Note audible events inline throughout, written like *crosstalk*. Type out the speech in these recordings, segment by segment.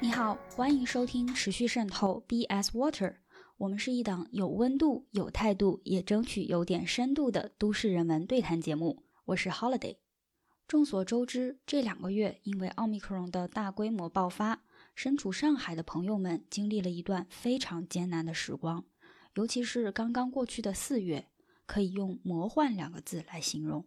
你好，欢迎收听持续渗透 BS Water。我们是一档有温度、有态度，也争取有点深度的都市人文对谈节目。我是 Holiday。众所周知，这两个月因为奥密克戎的大规模爆发，身处上海的朋友们经历了一段非常艰难的时光。尤其是刚刚过去的四月，可以用“魔幻”两个字来形容。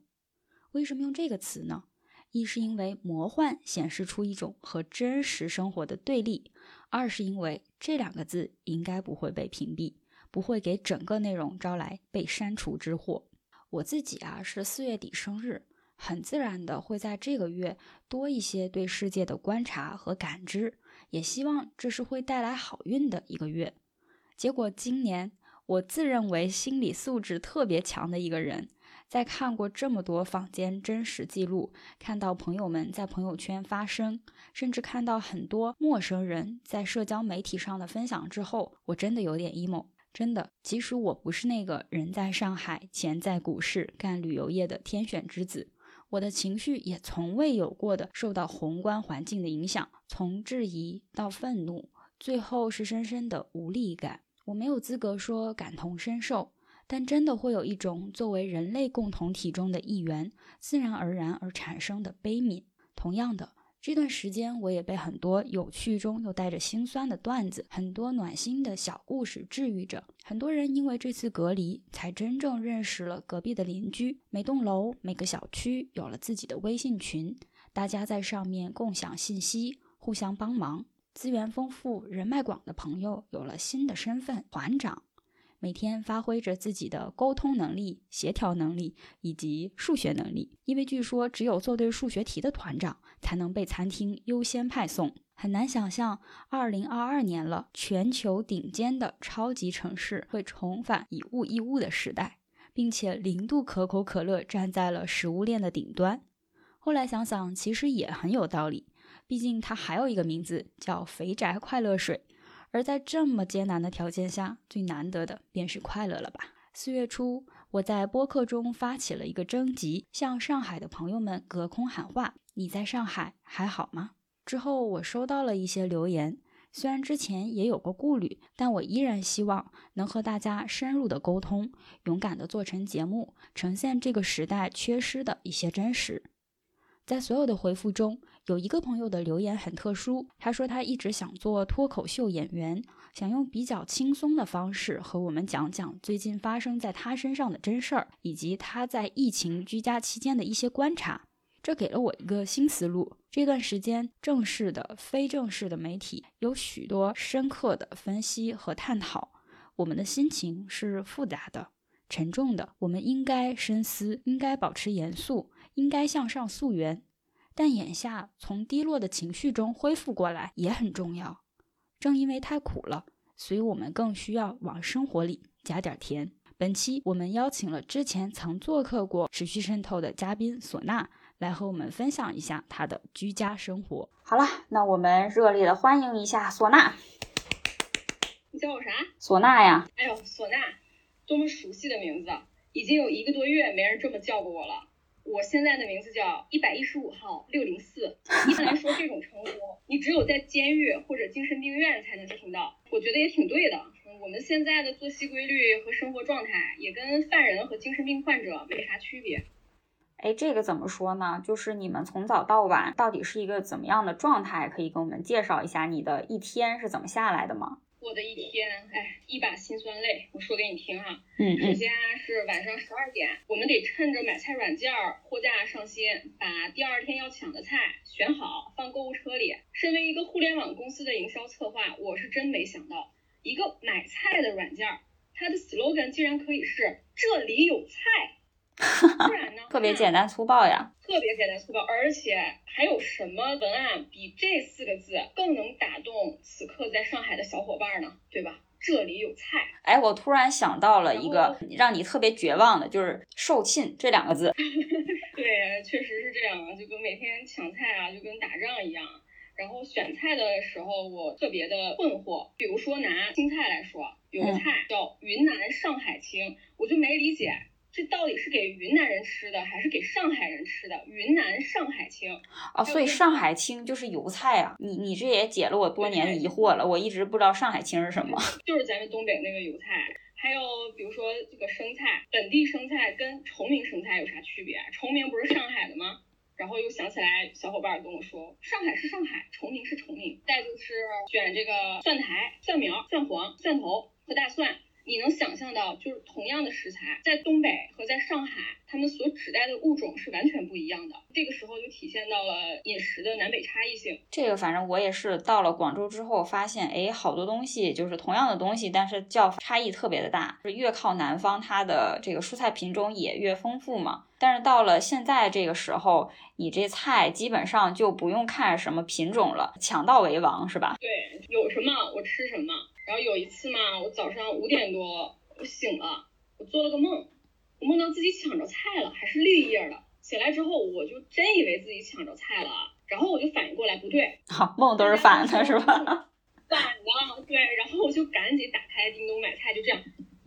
为什么用这个词呢？一是因为魔幻显示出一种和真实生活的对立，二是因为这两个字应该不会被屏蔽，不会给整个内容招来被删除之祸。我自己啊是四月底生日，很自然的会在这个月多一些对世界的观察和感知，也希望这是会带来好运的一个月。结果今年我自认为心理素质特别强的一个人。在看过这么多坊间真实记录，看到朋友们在朋友圈发声，甚至看到很多陌生人在社交媒体上的分享之后，我真的有点 emo。真的，即使我不是那个人在上海、钱在股市、干旅游业的天选之子，我的情绪也从未有过的受到宏观环境的影响，从质疑到愤怒，最后是深深的无力感。我没有资格说感同身受。但真的会有一种作为人类共同体中的一员，自然而然而产生的悲悯。同样的，这段时间我也被很多有趣中又带着心酸的段子，很多暖心的小故事治愈着。很多人因为这次隔离，才真正认识了隔壁的邻居。每栋楼、每个小区有了自己的微信群，大家在上面共享信息，互相帮忙。资源丰富、人脉广的朋友有了新的身份——团长。每天发挥着自己的沟通能力、协调能力以及数学能力，因为据说只有做对数学题的团长才能被餐厅优先派送。很难想象，二零二二年了，全球顶尖的超级城市会重返以物易物的时代，并且零度可口可乐站在了食物链的顶端。后来想想，其实也很有道理，毕竟它还有一个名字叫“肥宅快乐水”。而在这么艰难的条件下，最难得的便是快乐了吧？四月初，我在播客中发起了一个征集，向上海的朋友们隔空喊话：“你在上海还好吗？”之后，我收到了一些留言，虽然之前也有过顾虑，但我依然希望能和大家深入的沟通，勇敢的做成节目，呈现这个时代缺失的一些真实。在所有的回复中，有一个朋友的留言很特殊。他说他一直想做脱口秀演员，想用比较轻松的方式和我们讲讲最近发生在他身上的真事儿，以及他在疫情居家期间的一些观察。这给了我一个新思路。这段时间，正式的、非正式的媒体有许多深刻的分析和探讨。我们的心情是复杂的、沉重的。我们应该深思，应该保持严肃。应该向上溯源，但眼下从低落的情绪中恢复过来也很重要。正因为太苦了，所以我们更需要往生活里加点甜。本期我们邀请了之前曾做客过持续渗透的嘉宾唢呐，来和我们分享一下他的居家生活。好了，那我们热烈的欢迎一下唢呐。你叫我啥？唢呐呀。哎呦，唢呐，多么熟悉的名字！已经有一个多月没人这么叫过我了。我现在的名字叫一百一十五号六零四。一般来说，这种称呼你只有在监狱或者精神病院才能听到。我觉得也挺对的。我们现在的作息规律和生活状态也跟犯人和精神病患者没啥区别。哎，这个怎么说呢？就是你们从早到晚到底是一个怎么样的状态？可以跟我们介绍一下你的一天是怎么下来的吗？我的一天，哎，一把辛酸泪。我说给你听哈，嗯首先是晚上十二点，我们得趁着买菜软件货架上新，把第二天要抢的菜选好放购物车里。身为一个互联网公司的营销策划，我是真没想到，一个买菜的软件，它的 slogan 竟然可以是这里有菜。不然呢？特别简单粗暴呀！特别简单粗暴，而且还有什么文案比这四个字更能打动此刻在上海的小伙伴呢？对吧？这里有菜。哎，我突然想到了一个让你特别绝望的，就是售罄这两个字。*laughs* 对，确实是这样啊，就跟每天抢菜啊，就跟打仗一样。然后选菜的时候，我特别的困惑。比如说拿青菜来说，有个菜叫云南上海青，我就没理解。这到底是给云南人吃的还是给上海人吃的？云南上海青哦，所以上海青就是油菜啊。你你这也解了我多年的疑惑了，我一直不知道上海青是什么。*laughs* 就是咱们东北那个油菜。还有比如说这个生菜，本地生菜跟崇明生菜有啥区别？崇明不是上海的吗？然后又想起来，小伙伴跟我说，上海是上海，崇明是崇明。再就是选这个蒜苔、蒜苗、蒜黄、蒜头和大蒜。你能想象到，就是同样的食材，在东北和在上海，它们所指代的物种是完全不一样的。这个时候就体现到了饮食的南北差异性。这个反正我也是到了广州之后发现，哎，好多东西就是同样的东西，但是叫差异特别的大。是越靠南方，它的这个蔬菜品种也越丰富嘛。但是到了现在这个时候，你这菜基本上就不用看什么品种了，抢到为王是吧？对，有什么我吃什么。然后有一次嘛，我早上五点多我醒了，我做了个梦，我梦到自己抢着菜了，还是绿叶的。醒来之后，我就真以为自己抢着菜了，然后我就反应过来，不对，*laughs* 好梦都是反的，是吧？*laughs* 反的，对。然后我就赶紧打开叮咚买菜，就这样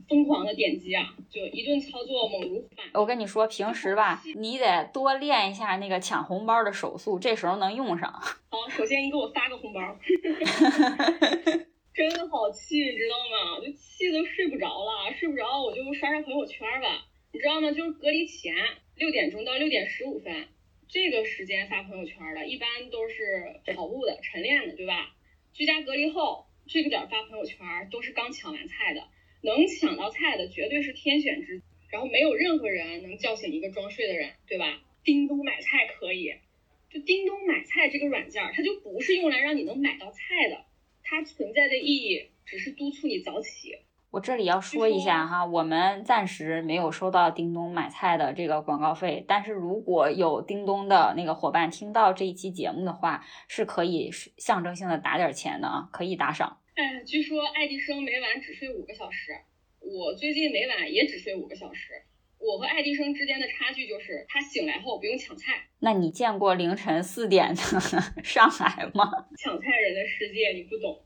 疯狂的点击啊，就一顿操作猛如虎。我跟你说，平时吧，你得多练一下那个抢红包的手速，这时候能用上。好，首先你给我发个红包。*laughs* 真的好气，你知道吗？就气得睡不着了，睡不着我就刷刷朋友圈吧。你知道吗？就是隔离前六点钟到六点十五分这个时间发朋友圈的，一般都是跑步的、晨练的，对吧？居家隔离后这个点发朋友圈都是刚抢完菜的，能抢到菜的绝对是天选之。然后没有任何人能叫醒一个装睡的人，对吧？叮咚买菜可以，就叮咚买菜这个软件，它就不是用来让你能买到菜的。它存在的意义只是督促你早起。我这里要说一下哈，我们暂时没有收到叮咚买菜的这个广告费，但是如果有叮咚的那个伙伴听到这一期节目的话，是可以象征性的打点钱的啊，可以打赏。哎，据说爱迪生每晚只睡五个小时，我最近每晚也只睡五个小时。我和爱迪生之间的差距就是他醒来后不用抢菜。那你见过凌晨四点的 *laughs* 上海吗？抢菜人的世界你不懂。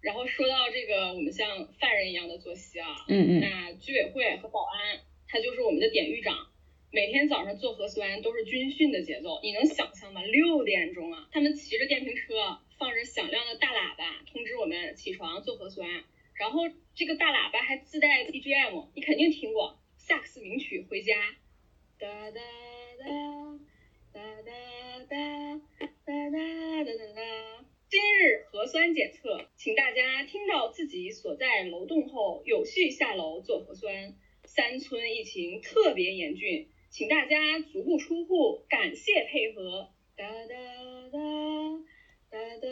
然后说到这个，我们像犯人一样的作息啊，嗯嗯，那居委会和保安他就是我们的典狱长，每天早上做核酸都是军训的节奏，你能想象吗？六点钟啊，他们骑着电瓶车，放着响亮的大喇叭，通知我们起床做核酸。然后这个大喇叭还自带 BGM，你肯定听过。萨克斯名曲《回家》。哒哒哒哒哒哒哒哒哒哒。今日核酸检测，请大家听到自己所在楼栋后，有序下楼做核酸。三村疫情特别严峻，请大家足不出户，感谢配合。哒哒哒哒哒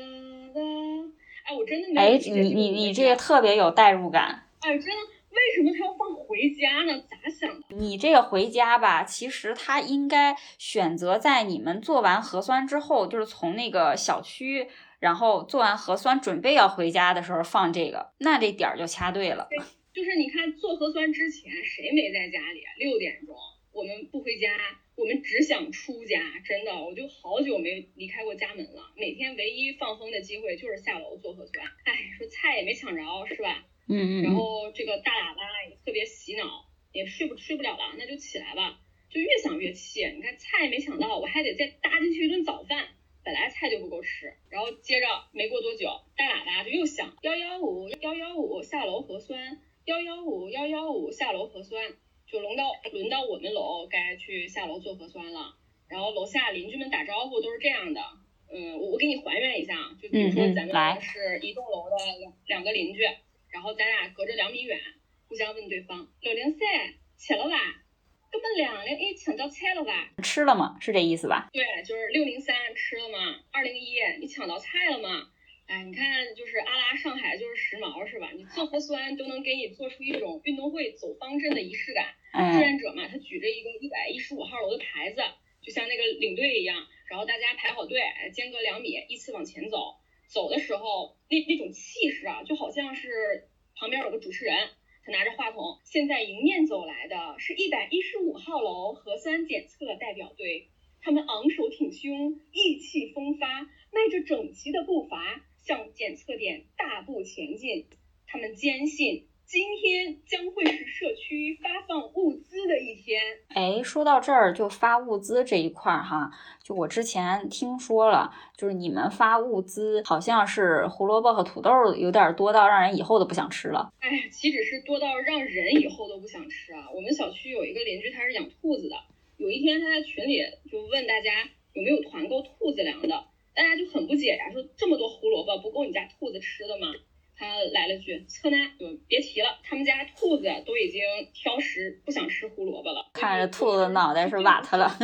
哒。哎，我真的没。哎，你你你这个特别有代入感。哎，真的。为什么他要放回家呢？你这个回家吧，其实他应该选择在你们做完核酸之后，就是从那个小区，然后做完核酸准备要回家的时候放这个，那这点儿就掐对了。对，就是你看做核酸之前谁没在家里？六点钟我们不回家，我们只想出家。真的，我就好久没离开过家门了。每天唯一放风的机会就是下楼做核酸。哎，说菜也没抢着，是吧？嗯嗯，然后这个大喇叭也特别洗脑，也睡不睡不了了，那就起来吧，就越想越气。你看菜没抢到，我还得再搭进去一顿早饭，本来菜就不够吃。然后接着没过多久，大喇叭就又响，幺幺五幺幺五下楼核酸，幺幺五幺幺五下楼核酸，就轮到轮到我们楼该去下楼做核酸了。然后楼下邻居们打招呼都是这样的，嗯，我我给你还原一下，就比如说咱们是一栋楼的两两个邻居。然后咱俩隔着两米远，互相问对方：六零三吃了吧？根本两零一抢到菜了吧？吃了吗？是这意思吧？对，就是六零三吃了吗？二零一你抢到菜了吗？哎，你看，就是阿拉上海就是时髦是吧？你做核酸都能给你做出一种运动会走方阵的仪式感。志愿者嘛，他举着一个一百一十五号楼的牌子，就像那个领队一样，然后大家排好队，间隔两米，依次往前走。走的时候，那那种气势啊，就好像是旁边有个主持人，拿着话筒。现在迎面走来的是一百一十五号楼核酸检测代表队，他们昂首挺胸，意气风发，迈着整齐的步伐向检测点大步前进。他们坚信今天将会是社区发放物资的一天。哎，说到这儿，就发物资这一块儿哈，就我之前听说了，就是你们发物资，好像是胡萝卜和土豆有点多到让人以后都不想吃了。哎呀，岂止是多到让人以后都不想吃啊！我们小区有一个邻居，他是养兔子的。有一天他在群里就问大家有没有团购兔子粮的，大家就很不解呀，说这么多胡萝卜不够你家兔子吃的吗？他来了句：“侧男，就别提了，他们家兔子都已经挑食，不想吃胡萝卜了。看着兔子的脑袋是瓦特了。*laughs*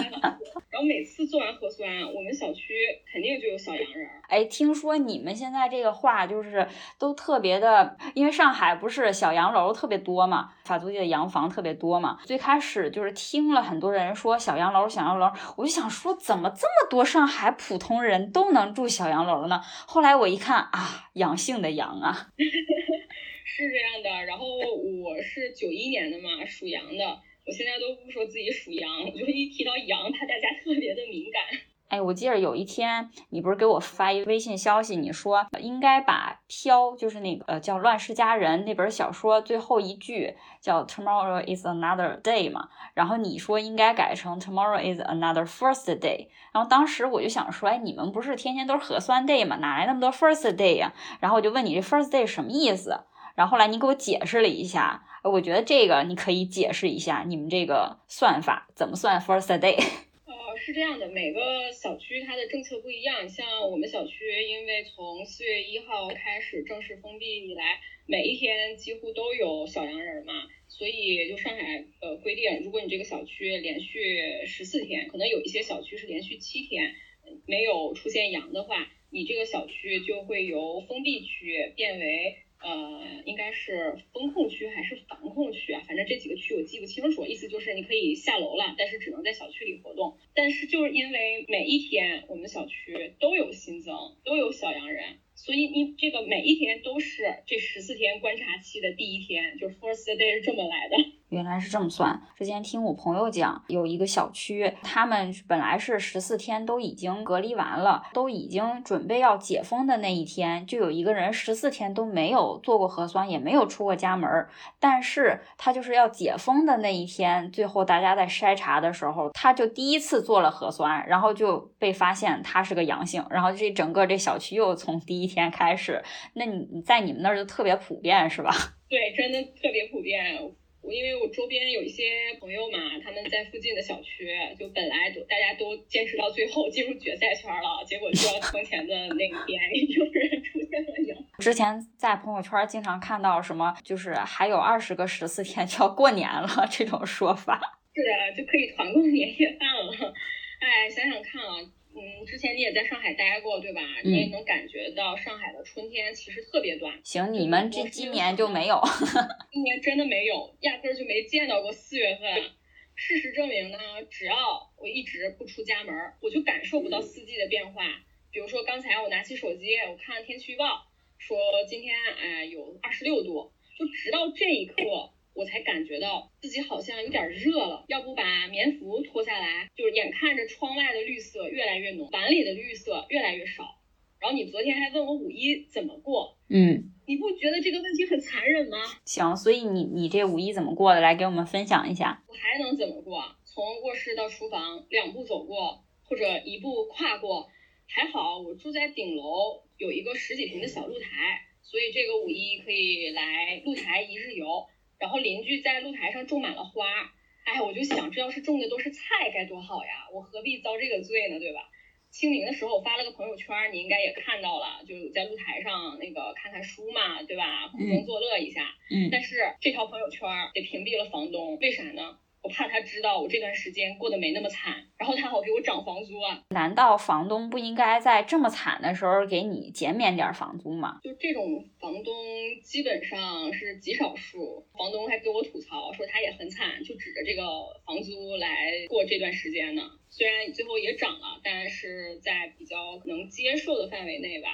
然后每次做完核酸，我们小区肯定就有小洋人。*laughs* 哎，听说你们现在这个话就是都特别的，因为上海不是小洋楼特别多嘛，法租界的洋房特别多嘛。最开始就是听了很多人说小洋楼，小洋楼，我就想说怎么这么多上海普通人都能住小洋楼呢？后来我一看啊，阳性的阳啊。*laughs* 是这样的，然后我是九一年的嘛，属羊的。我现在都不说自己属羊，我就一提到羊，怕大家特别的敏感。哎，我记得有一天，你不是给我发一微信消息，你说应该把《飘》就是那个呃叫《乱世佳人》那本小说最后一句叫 Tomorrow is another day 嘛，然后你说应该改成 Tomorrow is another first day，然后当时我就想说，哎，你们不是天天都是核酸 day 嘛，哪来那么多 first day 呀？然后我就问你这 first day 什么意思？然后后来你给我解释了一下，我觉得这个你可以解释一下，你们这个算法怎么算 first day？是这样的，每个小区它的政策不一样。像我们小区，因为从四月一号开始正式封闭以来，每一天几乎都有小阳人嘛，所以就上海呃规定，如果你这个小区连续十四天，可能有一些小区是连续七天没有出现阳的话，你这个小区就会由封闭区变为。呃，应该是风控区还是防控区啊？反正这几个区我记不清楚。意思就是你可以下楼了，但是只能在小区里活动。但是就是因为每一天我们小区都有新增，都有小阳人。所以你这个每一天都是这十四天观察期的第一天，就 first day 是这么来的。原来是这么算。之前听我朋友讲，有一个小区，他们本来是十四天都已经隔离完了，都已经准备要解封的那一天，就有一个人十四天都没有做过核酸，也没有出过家门儿。但是他就是要解封的那一天，最后大家在筛查的时候，他就第一次做了核酸，然后就被发现他是个阳性，然后这整个这小区又从第天开始。那你你在你们那儿就特别普遍是吧？*laughs* 对，真的特别普遍。我因为我周边有一些朋友嘛，他们在附近的小区，就本来都大家都坚持到最后进入决赛圈了，结果就要封钱的那一天，*laughs* 有人出现了阳。之前在朋友圈经常看到什么，就是还有二十个十四天就要过年了 *laughs* 这种说法。是啊，就可以团购年夜饭了。哎，想想看啊。嗯，之前你也在上海待过，对吧？你也能感觉到上海的春天其实特别短。行，你们这今年就没有，*laughs* 今年真的没有，压根儿就没见到过四月份。事实证明呢，只要我一直不出家门，我就感受不到四季的变化。比如说刚才我拿起手机，我看了天气预报，说今天哎有二十六度，就直到这一刻。我才感觉到自己好像有点热了，要不把棉服脱下来？就是眼看着窗外的绿色越来越浓，碗里的绿色越来越少。然后你昨天还问我五一怎么过，嗯，你不觉得这个问题很残忍吗？行，所以你你这五一怎么过的？来给我们分享一下。我还能怎么过？从卧室到厨房两步走过，或者一步跨过。还好我住在顶楼，有一个十几平的小露台，所以这个五一可以来露台一日游。然后邻居在露台上种满了花，哎，我就想，这要是种的都是菜该多好呀！我何必遭这个罪呢，对吧？清明的时候我发了个朋友圈，你应该也看到了，就在露台上那个看看书嘛，对吧？苦中作乐一下。嗯。但是这条朋友圈给屏蔽了房东，为啥呢？我怕他知道我这段时间过得没那么惨，然后他好给我涨房租啊！难道房东不应该在这么惨的时候给你减免点房租吗？就这种房东基本上是极少数，房东还给我吐槽说他也很惨，就指着这个房租来过这段时间呢。虽然最后也涨了，但是在比较能接受的范围内吧。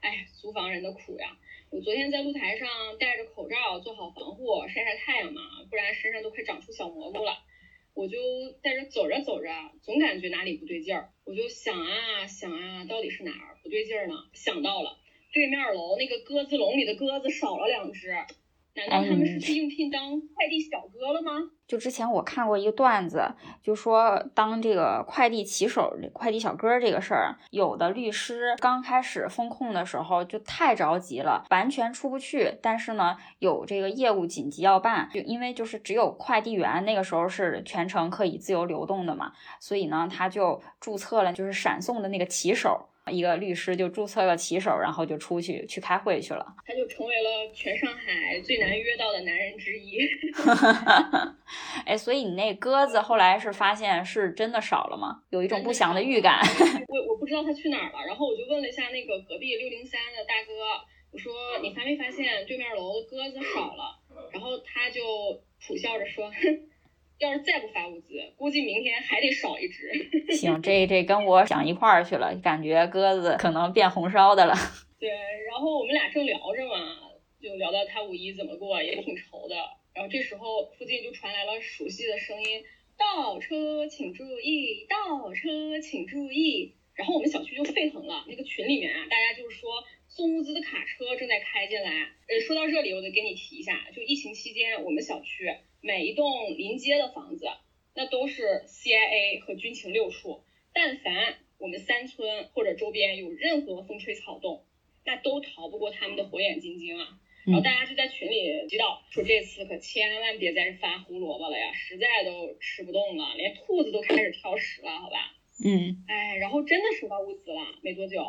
哎，租房人的苦呀！我昨天在露台上戴着口罩，做好防护，晒晒太阳嘛，不然身上都快长出小蘑菇了。我就在这走着走着，总感觉哪里不对劲儿。我就想啊想啊，到底是哪儿不对劲儿呢？想到了，对面楼那个鸽子笼里的鸽子少了两只。难道他们是去应聘当快递小哥了吗？就之前我看过一个段子，就说当这个快递骑手、快递小哥这个事儿，有的律师刚开始风控的时候就太着急了，完全出不去。但是呢，有这个业务紧急要办，就因为就是只有快递员那个时候是全程可以自由流动的嘛，所以呢，他就注册了就是闪送的那个骑手。一个律师就注册了骑手，然后就出去去开会去了。他就成为了全上海最难约到的男人之一。*laughs* 哎，所以你那鸽子后来是发现是真的少了吗？有一种不祥的预感。*laughs* 我我不知道他去哪儿了，然后我就问了一下那个隔壁六零三的大哥，我说你发没发现对面楼的鸽子少了？然后他就苦笑着说。要是再不发物资，估计明天还得少一只。行，这这跟我想一块儿去了，感觉鸽子可能变红烧的了。*laughs* 对，然后我们俩正聊着嘛，就聊到他五一怎么过，也挺愁的。然后这时候附近就传来了熟悉的声音：“倒车请注意，倒车请注意。”然后我们小区就沸腾了，那个群里面啊，大家就是说送物资的卡车正在开进来。呃，说到这里，我得给你提一下，就疫情期间我们小区。每一栋临街的房子，那都是 CIA 和军情六处。但凡我们三村或者周边有任何风吹草动，那都逃不过他们的火眼金睛啊。然后大家就在群里祈祷，说这次可千万别再发胡萝卜了呀，实在都吃不动了，连兔子都开始挑食了，好吧？嗯。哎，然后真的收到物资了，没多久，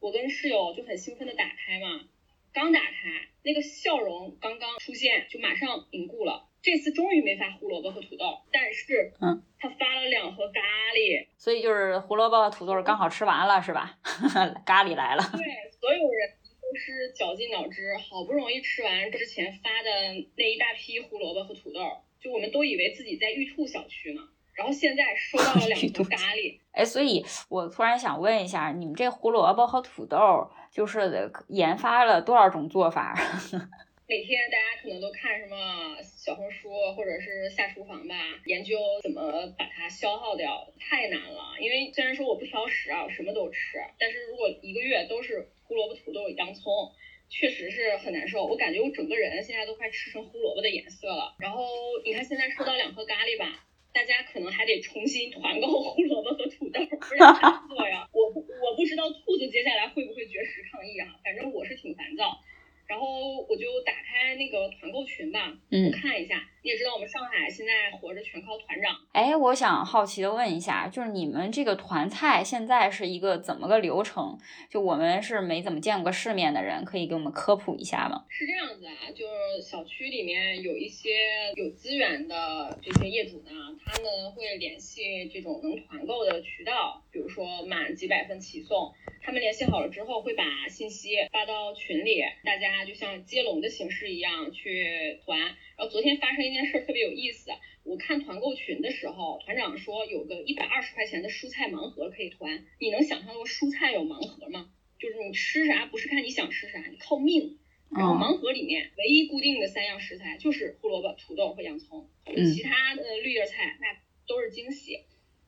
我跟室友就很兴奋的打开嘛，刚打开，那个笑容刚刚出现，就马上凝固了。这次终于没发胡萝卜和土豆，但是，嗯，他发了两盒咖喱，所以就是胡萝卜和土豆刚好吃完了，是吧？*laughs* 咖喱来了。对，所有人都是绞尽脑汁，好不容易吃完之前发的那一大批胡萝卜和土豆，就我们都以为自己在玉兔小区呢，然后现在收到了两 *laughs* 颗咖喱。哎，所以我突然想问一下，你们这胡萝卜和土豆就是研发了多少种做法？*laughs* 每天大家可能都看什么小红书或者是下厨房吧，研究怎么把它消耗掉，太难了。因为虽然说我不挑食啊，我什么都吃，但是如果一个月都是胡萝卜、土豆、洋葱，确实是很难受。我感觉我整个人现在都快吃成胡萝卜的颜色了。然后你看现在收到两颗咖喱吧，大家可能还得重新团购胡萝卜和土豆，不然难做呀。我 *laughs* 不我不知道兔子接下来会不会绝食抗议啊，反正我是挺烦躁。然后我就打开那个团购群吧，我，看一下。你也知道我们上海现在活着全靠团长。哎，我想好奇的问一下，就是你们这个团菜现在是一个怎么个流程？就我们是没怎么见过世面的人，可以给我们科普一下吗？是这样子啊，就是小区里面有一些有资源的这些业主呢，他们会联系这种能团购的渠道，比如说满几百份起送。他们联系好了之后，会把信息发到群里，大家就像接龙的形式一样去团。然后昨天发生一件事特别有意思，我看团购群的时候，团长说有个一百二十块钱的蔬菜盲盒可以团。你能想象过蔬菜有盲盒吗？就是你吃啥不是看你想吃啥，你靠命。然后盲盒里面唯一固定的三样食材就是胡萝卜、土豆和洋葱，其他的绿叶菜那都是惊喜。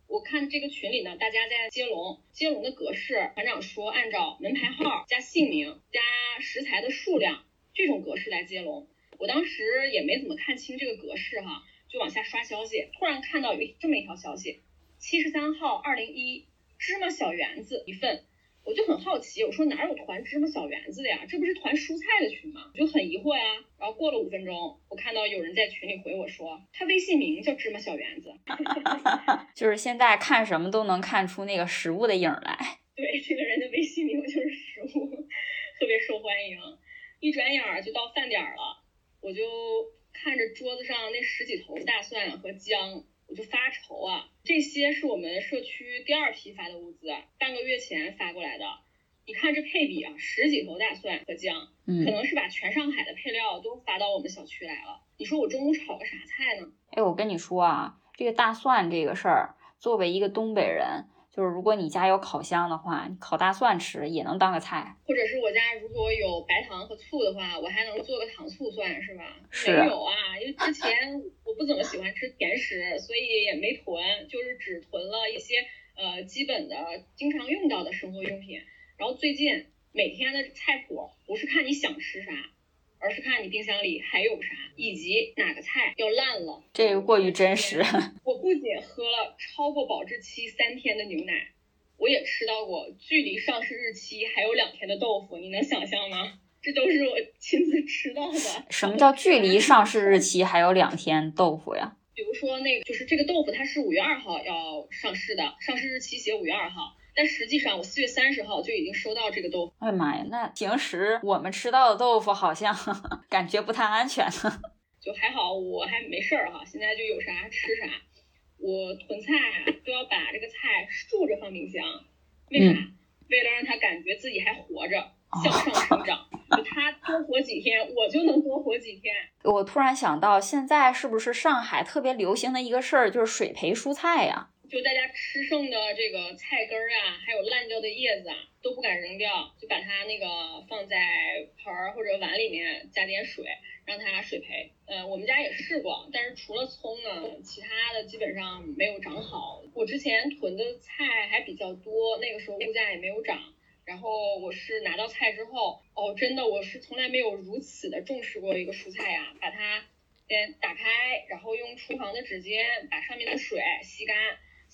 我看这个群里呢，大家在接龙，接龙的格式，团长说按照门牌号加姓名加食材的数量这种格式来接龙。我当时也没怎么看清这个格式哈，就往下刷消息，突然看到有这么一条消息：七十三号二零一芝麻小圆子一份。我就很好奇，我说哪有团芝麻小圆子的呀？这不是团蔬菜的群吗？我就很疑惑呀。然后过了五分钟，我看到有人在群里回我说，他微信名叫芝麻小圆子。*laughs* 就是现在看什么都能看出那个食物的影来。对，这个人的微信名就是食物，*laughs* 特别受欢迎。一转眼就到饭点了，我就看着桌子上那十几头大蒜和姜。我就发愁啊，这些是我们社区第二批发的物资，半个月前发过来的。你看这配比啊，十几头大蒜和姜，可能是把全上海的配料都发到我们小区来了。你说我中午炒个啥菜呢？哎，我跟你说啊，这个大蒜这个事儿，作为一个东北人。就是如果你家有烤箱的话，你烤大蒜吃也能当个菜。或者是我家如果有白糖和醋的话，我还能做个糖醋蒜，是吧？是。没有啊，因为之前我不怎么喜欢吃甜食，所以也没囤，就是只囤了一些呃基本的、经常用到的生活用品。然后最近每天的菜谱不是看你想吃啥，而是看你冰箱里还有啥，以及哪个菜要烂了。这个过于真实。*laughs* 我不仅喝了超过保质期三天的牛奶，我也吃到过距离上市日期还有两天的豆腐。你能想象吗？这都是我亲自吃到的。什么叫距离上市日期还有两天豆腐呀？比如说那个，就是这个豆腐它是五月二号要上市的，上市日期写五月二号。但实际上，我四月三十号就已经收到这个豆腐。哎呀妈呀，那平时我们吃到的豆腐好像 *laughs* 感觉不太安全呢。*laughs* 就还好，我还没事儿哈，现在就有啥吃啥。我囤菜啊，都要把这个菜竖着放冰箱，为啥？为了让它感觉自己还活着，向上生长。就它多活几天，我就能多活几天。我突然想到，现在是不是上海特别流行的一个事儿，就是水培蔬菜呀？就大家吃剩的这个菜根儿啊，还有烂掉的叶子啊，都不敢扔掉，就把它那个放在盆儿或者碗里面，加点水，让它水培。呃，我们家也试过，但是除了葱呢，其他的基本上没有长好。我之前囤的菜还比较多，那个时候物价也没有涨。然后我是拿到菜之后，哦，真的，我是从来没有如此的重视过一个蔬菜呀，把它先打开，然后用厨房的纸巾把上面的水吸干。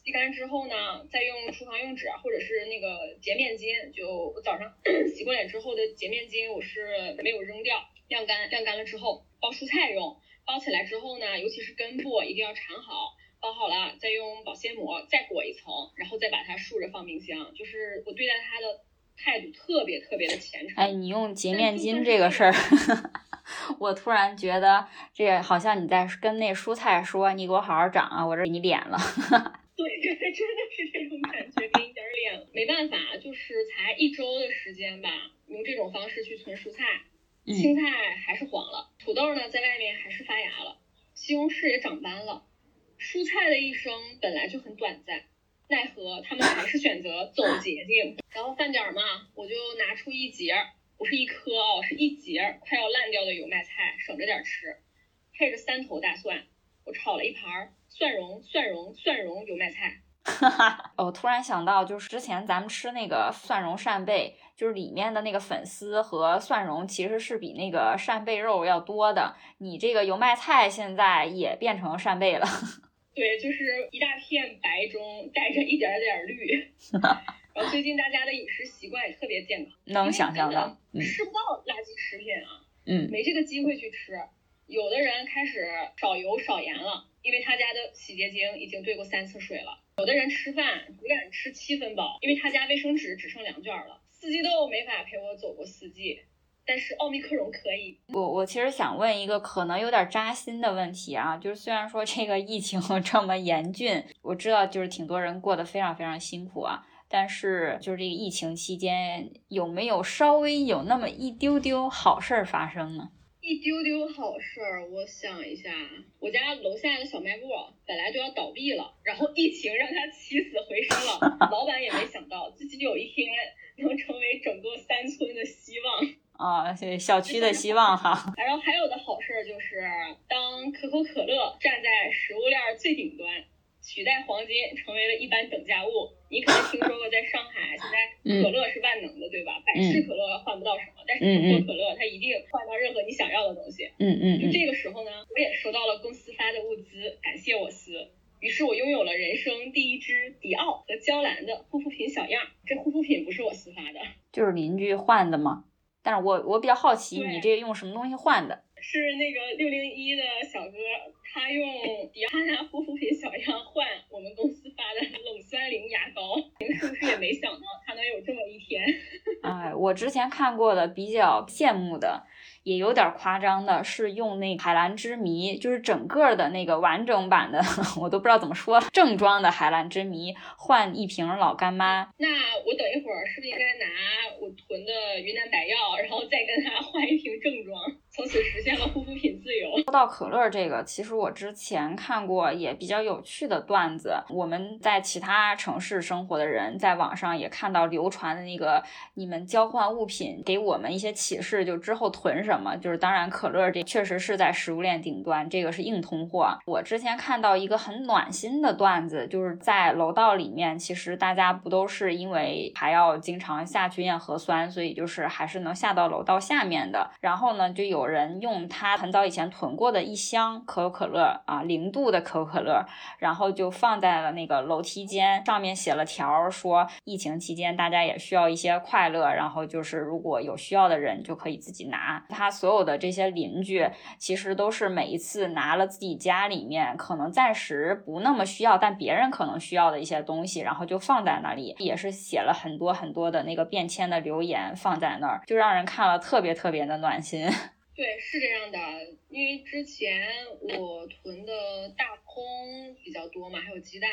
吸干之后呢，再用厨房用纸或者是那个洁面巾，就我早上 *coughs* 洗过脸之后的洁面巾，我是没有扔掉，晾干，晾干了之后包蔬菜用，包起来之后呢，尤其是根部一定要缠好，包好了再用保鲜膜再裹一层，然后再把它竖着放冰箱。就是我对待它的态度特别特别的虔诚。哎，你用洁面巾这个事儿，*laughs* 我突然觉得这好像你在跟那蔬菜说，你给我好好长啊，我这给你脸了。对，*laughs* 真的是这种感觉，给你点脸。没办法，就是才一周的时间吧，用这种方式去存蔬菜，青菜还是黄了，土豆呢在外面还是发芽了，西红柿也长斑了。蔬菜的一生本来就很短暂，奈何他们还是选择走捷径。*laughs* 然后饭点儿嘛，我就拿出一节，不是一颗哦，是一节快要烂掉的油麦菜，省着点吃，配着三头大蒜，我炒了一盘。蒜蓉、蒜蓉、蒜蓉油麦菜，哈哈！我突然想到，就是之前咱们吃那个蒜蓉扇贝，就是里面的那个粉丝和蒜蓉其实是比那个扇贝肉要多的。你这个油麦菜现在也变成扇贝了，*laughs* 对，就是一大片白中带着一点点绿。*laughs* 然后最近大家的饮食习惯也特别健康，能想象到，吃不到垃圾食品啊，嗯，没这个机会去吃。有的人开始少油少盐了。因为他家的洗洁精已经兑过三次水了。有的人吃饭只敢吃七分饱，因为他家卫生纸只剩两卷了。四季豆没法陪我走过四季，但是奥密克戎可以。我我其实想问一个可能有点扎心的问题啊，就是虽然说这个疫情 *laughs* 这么严峻，我知道就是挺多人过得非常非常辛苦啊，但是就是这个疫情期间有没有稍微有那么一丢丢好事儿发生呢？一丢丢好事儿，我想一下，我家楼下的小卖部本来就要倒闭了，然后疫情让它起死回生了，*laughs* 老板也没想到自己有一天能成为整个三村的希望啊，*laughs* 小区的希望哈。*laughs* 然后还有的好事儿就是，当可口可乐站在食物链最顶端。取代黄金成为了一般等价物。你可能听说过，在上海现在可乐是万能的，对吧？百事可乐换不到什么，但是可口可乐它一定换到任何你想要的东西。嗯嗯。就这个时候呢，我也收到了公司发的物资，感谢我司。于是我拥有了人生第一支迪奥和娇兰的护肤品小样。这护肤品不是我司发的，*laughs* 就是邻居换的吗？但是我我比较好奇，你这用什么东西换的？是那个六零一的小哥。他用迪奥娜护肤品小样换我们公司发的冷酸灵牙膏，您是不是也没想到他能有这么一天？*laughs* 哎，我之前看过的比较羡慕的。也有点夸张的，是用那海蓝之谜，就是整个的那个完整版的，*laughs* 我都不知道怎么说了，正装的海蓝之谜换一瓶老干妈。那我等一会儿是不是应该拿我囤的云南白药，然后再跟他换一瓶正装，从此实现了护肤品？到可乐这个，其实我之前看过也比较有趣的段子，我们在其他城市生活的人在网上也看到流传的那个，你们交换物品给我们一些启示，就之后囤什么。就是当然，可乐这确实是在食物链顶端，这个是硬通货。我之前看到一个很暖心的段子，就是在楼道里面，其实大家不都是因为还要经常下去验核酸，所以就是还是能下到楼道下面的。然后呢，就有有人用他很早以前囤过的一箱可口可乐啊，零度的可口可乐，然后就放在了那个楼梯间，上面写了条说，疫情期间大家也需要一些快乐，然后就是如果有需要的人就可以自己拿。他所有的这些邻居其实都是每一次拿了自己家里面可能暂时不那么需要，但别人可能需要的一些东西，然后就放在那里，也是写了很多很多的那个便签的留言放在那儿，就让人看了特别特别的暖心。对，是这样的，因为之前我囤的大葱比较多嘛，还有鸡蛋，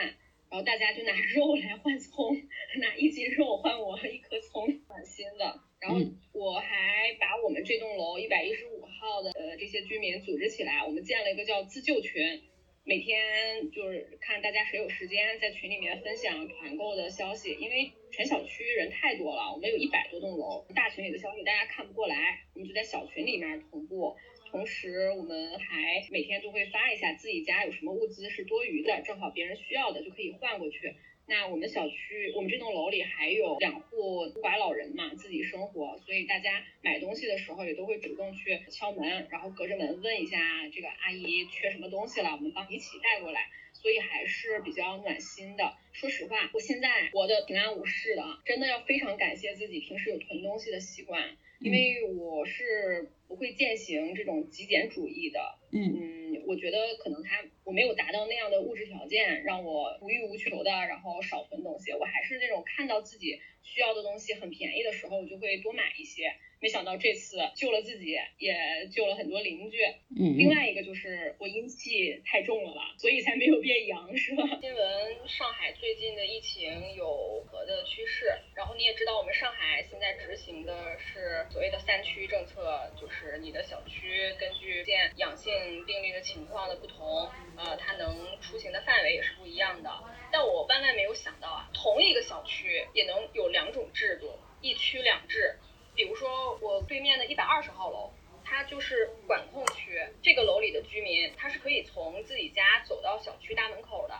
然后大家就拿 *laughs* 肉来换葱，拿一斤肉换我一颗葱，暖心的。然后我还把我们这栋楼一百一十五号的呃这些居民组织起来，我们建了一个叫自救群。每天就是看大家谁有时间，在群里面分享团购的消息，因为全小区人太多了，我们有一百多栋楼，大群里的消息大家看不过来，我们就在小群里面同步。同时，我们还每天都会发一下自己家有什么物资是多余的，正好别人需要的就可以换过去。那我们小区，我们这栋楼里还有两户孤寡老人嘛，自己生活，所以大家买东西的时候也都会主动去敲门，然后隔着门问一下这个阿姨缺什么东西了，我们帮你一起带过来，所以还是比较暖心的。说实话，我现在活得平安无事的，真的要非常感谢自己平时有囤东西的习惯，因为我是不会践行这种极简主义的。嗯嗯，我觉得可能他我没有达到那样的物质条件，让我无欲无求的，然后少囤东西。我还是那种看到自己需要的东西很便宜的时候，我就会多买一些。没想到这次救了自己，也救了很多邻居。嗯，另外一个就是我阴气太重了吧，所以才没有变阳，是吧？*laughs* 新闻：上海最近的疫情有和的趋势。然后你也知道，我们上海现在执行的是所谓的三区政策，就是你的小区根据见阳性病例的情况的不同，呃，它能出行的范围也是不一样的。但我万万没有想到啊，同一个小区也能有两种制度，一区两制。比如说我对面的一百二十号楼，它就是管控区，这个楼里的居民他是可以从自己家走到小区大门口的，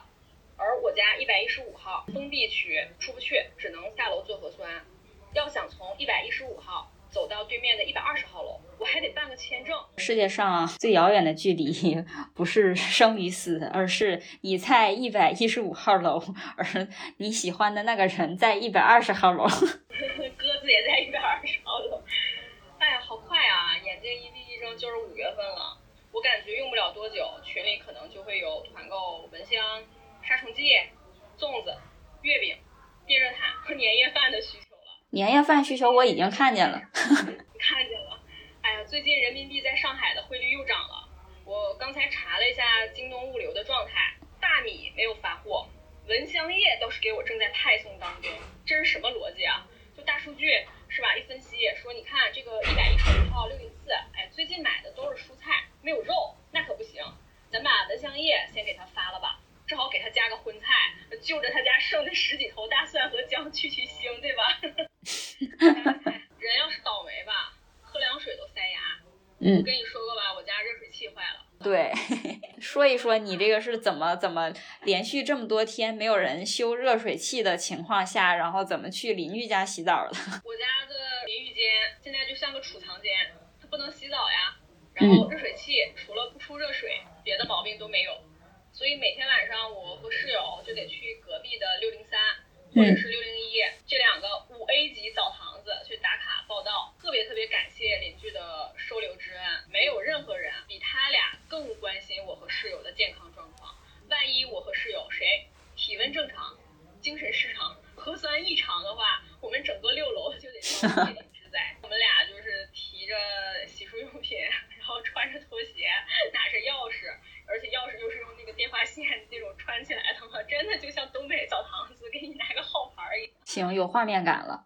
而我家一百一十五号封闭区出不去，只能下楼做核酸。要想从一百一十五号走到对面的一百二十号楼，世界上最遥远的距离不是生与死，而是你在一百一十五号楼，而你喜欢的那个人在一百二十号楼。*laughs* 鸽子也在一百二十号楼。哎呀，好快啊！眼睛一闭一睁就是五月份了。我感觉用不了多久，群里可能就会有团购蚊香、杀虫剂、粽子、月饼、电热毯和年夜饭的需求了。年夜饭需求我已经看见了。*laughs* 看见了。哎呀，最近人民币在上海的汇率又涨了。我刚才查了一下京东物流的状态，大米没有发货，蚊香液倒是给我正在派送当中。这是什么逻辑啊？就大数据是吧？一分析说，你看这个一百一十五号六零四，哎，最近买的都是蔬菜，没有肉，那可不行。咱把蚊香液先给他发了吧，正好给他加个荤菜，就着他家剩的十几头大蒜和姜去去腥，对吧？*laughs* *laughs* 人要是倒霉吧，喝凉水都塞牙。嗯，我跟你说过吧，我家热水器坏了。对，*laughs* 说一说你这个是怎么怎么连续这么多天没有人修热水器的情况下，然后怎么去邻居家洗澡的？*laughs* 我家的淋浴间现在就像个储藏间，它不能洗澡呀。然后热水器除了不出热水，别的毛病都没有。所以每天晚上我和室友就得去隔壁的六零三或者是六零一这两个五 A 级澡堂子去打卡报道。特别特别感谢邻居的收留之恩，没有任何人比他俩更关心我和室友的健康状况。万一我和室友谁体温正常、精神失常、核酸异常的话，我们整个六楼就得遭灭顶之灾。*laughs* 我们俩就是提着洗漱用品，然后穿着拖鞋，拿着钥匙，而且钥匙又是用那个电话线那种穿起来的嘛，真的就像东北澡堂子给你拿个号牌一样。行，有画面感了。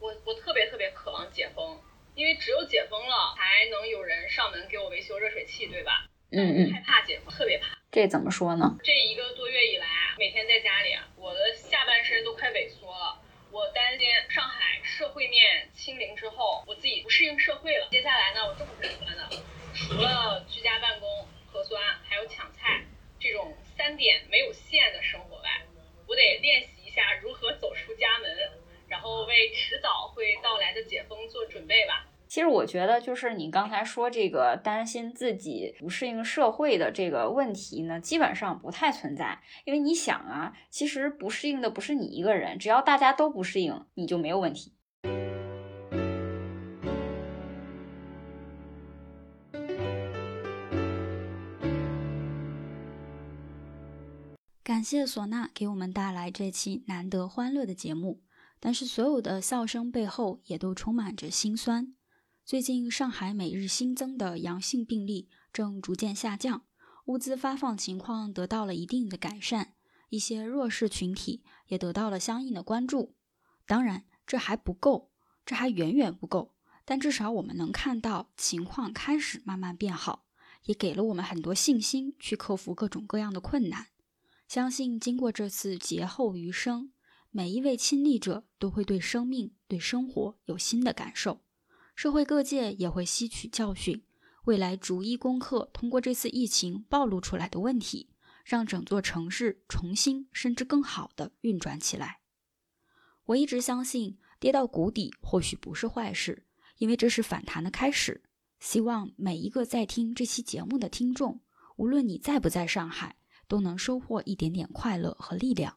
哎，我我特别特别渴望解封，因为只有解封了，才能有人上门给我维修热水器，对吧？嗯嗯。害怕解封，特别怕。这怎么说呢？这一个多月以来，每天在家里，我的下半身都快萎缩了。我担心上海社会面清零之后，我自己不适应社会了。接下来呢，我这么不喜欢的，除了居家办公、核酸，还有抢菜这种三点没有线的生活外，我得练习一下如何走出家门。然后为迟早会到来的解封做准备吧。其实我我觉得就是你刚才说这个担心自己不适应社会的这个问题呢，基本上不太存在。因为你想啊，其实不适应的不是你一个人，只要大家都不适应，你就没有问题。感谢唢呐给我们带来这期难得欢乐的节目，但是所有的笑声背后也都充满着心酸。最近上海每日新增的阳性病例正逐渐下降，物资发放情况得到了一定的改善，一些弱势群体也得到了相应的关注。当然，这还不够，这还远远不够，但至少我们能看到情况开始慢慢变好，也给了我们很多信心去克服各种各样的困难。相信经过这次劫后余生，每一位亲历者都会对生命、对生活有新的感受，社会各界也会吸取教训，未来逐一攻克通过这次疫情暴露出来的问题，让整座城市重新甚至更好的运转起来。我一直相信，跌到谷底或许不是坏事，因为这是反弹的开始。希望每一个在听这期节目的听众，无论你在不在上海。都能收获一点点快乐和力量，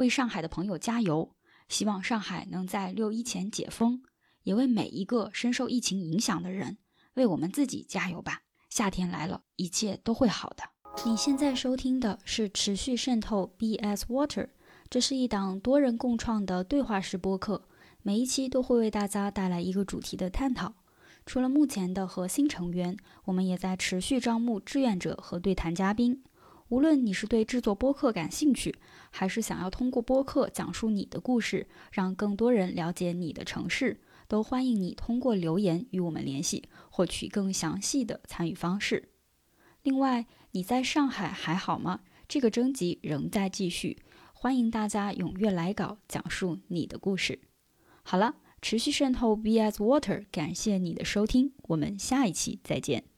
为上海的朋友加油！希望上海能在六一前解封，也为每一个深受疫情影响的人，为我们自己加油吧！夏天来了，一切都会好的。你现在收听的是持续渗透 BS Water，这是一档多人共创的对话式播客，每一期都会为大家带来一个主题的探讨。除了目前的核心成员，我们也在持续招募志愿者和对谈嘉宾。无论你是对制作播客感兴趣，还是想要通过播客讲述你的故事，让更多人了解你的城市，都欢迎你通过留言与我们联系，获取更详细的参与方式。另外，你在上海还好吗？这个征集仍在继续，欢迎大家踊跃来稿，讲述你的故事。好了，持续渗透 BS Water，感谢你的收听，我们下一期再见。